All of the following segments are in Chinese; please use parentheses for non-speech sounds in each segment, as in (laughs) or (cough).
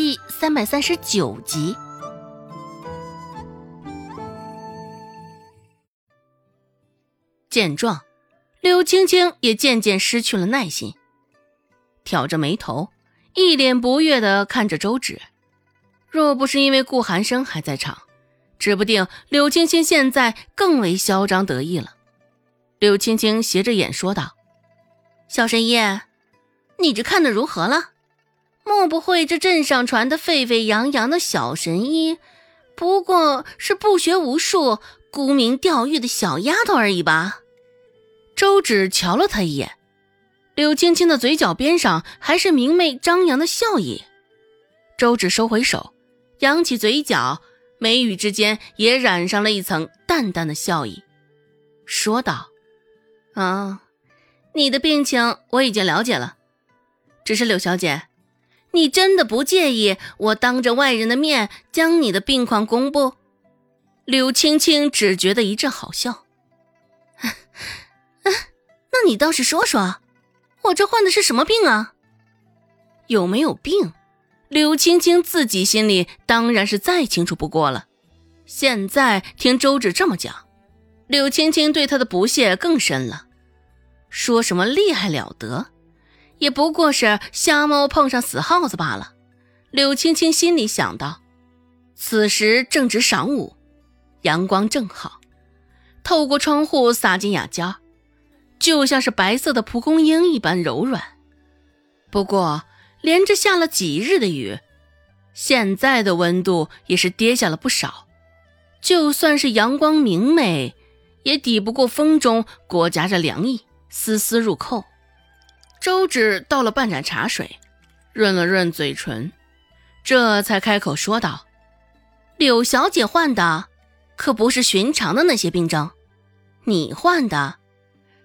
第三百三十九集。见状，柳青青也渐渐失去了耐心，挑着眉头，一脸不悦的看着周芷。若不是因为顾寒生还在场，指不定柳青青现在更为嚣张得意了。柳青青斜着眼说道：“小神医，你这看的如何了？莫不会这镇上传的沸沸扬扬的小神医，不过是不学无术、沽名钓誉的小丫头而已吧？”周芷瞧了他一眼，柳青青的嘴角边上还是明媚张扬的笑意。周芷收回手。扬起嘴角，眉宇之间也染上了一层淡淡的笑意，说道：“啊，你的病情我已经了解了，只是柳小姐，你真的不介意我当着外人的面将你的病况公布？”柳青青只觉得一阵好笑，“ (laughs) 那你倒是说说，我这患的是什么病啊？有没有病？”柳青青自己心里当然是再清楚不过了，现在听周芷这么讲，柳青青对他的不屑更深了。说什么厉害了得，也不过是瞎猫碰上死耗子罢了。柳青青心里想到，此时正值晌午，阳光正好，透过窗户洒进雅间，就像是白色的蒲公英一般柔软。不过。连着下了几日的雨，现在的温度也是跌下了不少。就算是阳光明媚，也抵不过风中裹夹着凉意，丝丝入扣。周芷倒了半盏茶水，润了润嘴唇，这才开口说道：“柳小姐患的可不是寻常的那些病症，你患的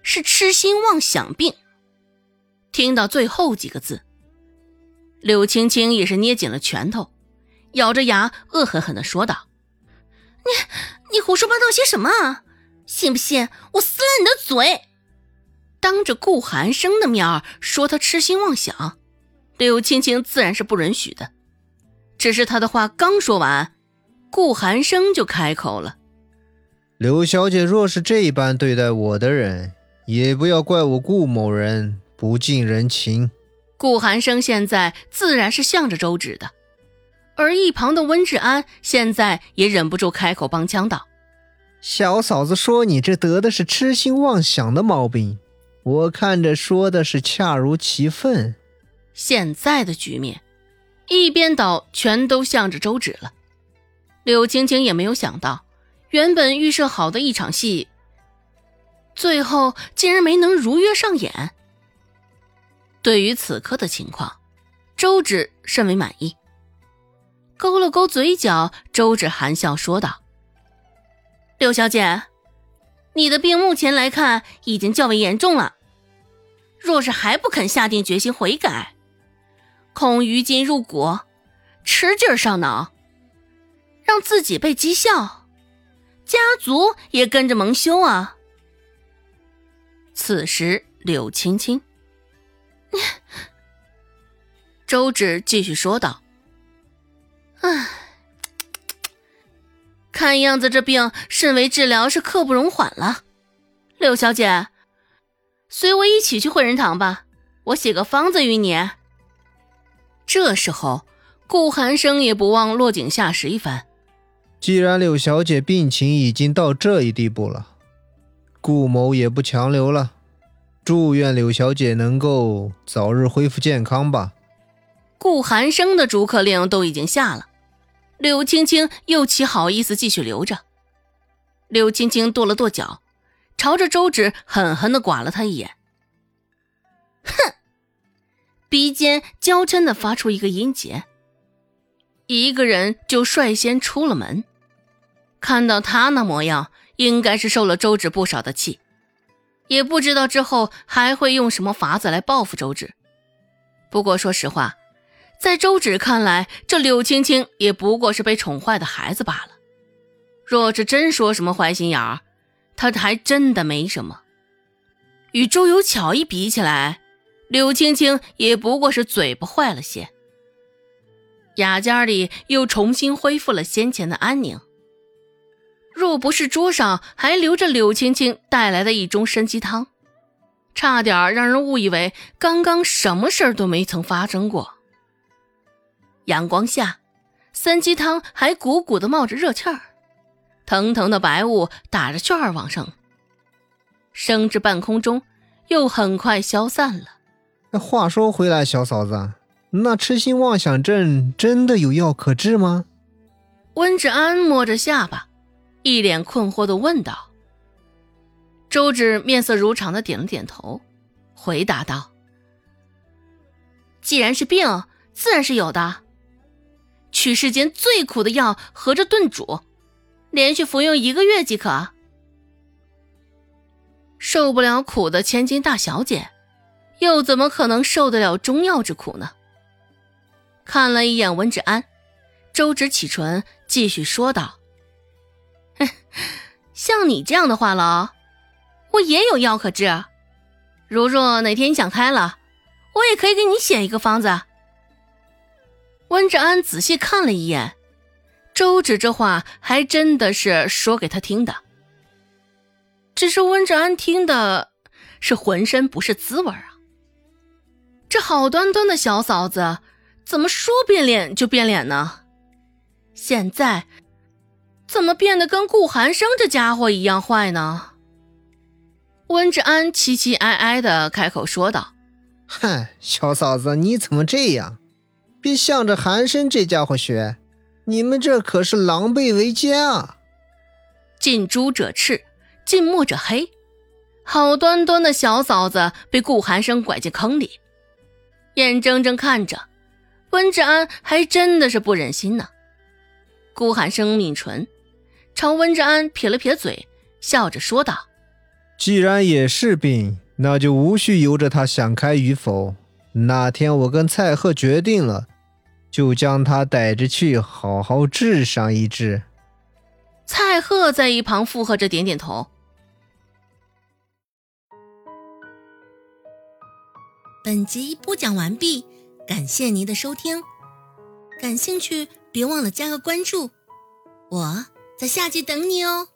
是痴心妄想病。”听到最后几个字。柳青青也是捏紧了拳头，咬着牙，恶狠狠地说道：“你你胡说八道些什么啊？信不信我撕了你的嘴？”当着顾寒生的面说他痴心妄想，柳青青自然是不允许的。只是他的话刚说完，顾寒生就开口了：“柳小姐若是这般对待我的人，也不要怪我顾某人不近人情。”顾寒生现在自然是向着周芷的，而一旁的温志安现在也忍不住开口帮腔道：“小嫂子说你这得的是痴心妄想的毛病，我看着说的是恰如其分。”现在的局面，一边倒全都向着周芷了。柳青青也没有想到，原本预设好的一场戏，最后竟然没能如约上演。对于此刻的情况，周芷甚为满意。勾了勾嘴角，周芷含笑说道：“柳小姐，你的病目前来看已经较为严重了。若是还不肯下定决心悔改，恐于今入骨，吃劲儿上脑，让自己被讥笑，家族也跟着蒙羞啊。”此时，柳青青。周芷继续说道：“唉，看样子这病甚为治疗是刻不容缓了。柳小姐，随我一起去汇仁堂吧，我写个方子与你。”这时候，顾寒生也不忘落井下石一番：“既然柳小姐病情已经到这一地步了，顾某也不强留了。”祝愿柳小姐能够早日恢复健康吧。顾寒生的逐客令都已经下了，柳青青又岂好意思继续留着？柳青青跺了跺脚，朝着周芷狠狠地剐了他一眼，哼，鼻尖娇嗔的发出一个音节，一个人就率先出了门。看到他那模样，应该是受了周芷不少的气。也不知道之后还会用什么法子来报复周芷。不过说实话，在周芷看来，这柳青青也不过是被宠坏的孩子罢了。若是真说什么坏心眼儿，他还真的没什么。与周有巧一比起来，柳青青也不过是嘴巴坏了些。雅间里又重新恢复了先前的安宁。若不是桌上还留着柳青青带来的一盅参鸡汤，差点让人误以为刚刚什么事儿都没曾发生过。阳光下，参鸡汤还鼓鼓的冒着热气儿，腾腾的白雾打着旋儿往上升至半空中，又很快消散了。那话说回来，小嫂子，那痴心妄想症真的有药可治吗？温志安摸着下巴。一脸困惑的问道：“周芷面色如常的点了点头，回答道：‘既然是病，自然是有的。取世间最苦的药，合着炖煮，连续服用一个月即可。受不了苦的千金大小姐，又怎么可能受得了中药之苦呢？’看了一眼温芷安，周芷启唇，继续说道。”像你这样的话痨，我也有药可治。如若哪天你想开了，我也可以给你写一个方子。温志安仔细看了一眼，周芷这话还真的是说给他听的。只是温志安听的是浑身不是滋味啊！这好端端的小嫂子，怎么说变脸就变脸呢？现在。怎么变得跟顾寒生这家伙一样坏呢？温志安凄凄哀哀的开口说道：“嗨，小嫂子，你怎么这样？别向着寒生这家伙学，你们这可是狼狈为奸啊！近朱者赤，近墨者黑。好端端的小嫂子被顾寒生拐进坑里，眼睁睁看着，温志安还真的是不忍心呢。顾寒生抿唇。”朝温志安撇了撇嘴，笑着说道：“既然也是病，那就无需由着他想开与否。那天我跟蔡贺决定了，就将他逮着去，好好治上一治。”蔡贺在一旁附和着，点点头。本集播讲完毕，感谢您的收听。感兴趣，别忘了加个关注，我。在下集等你哦。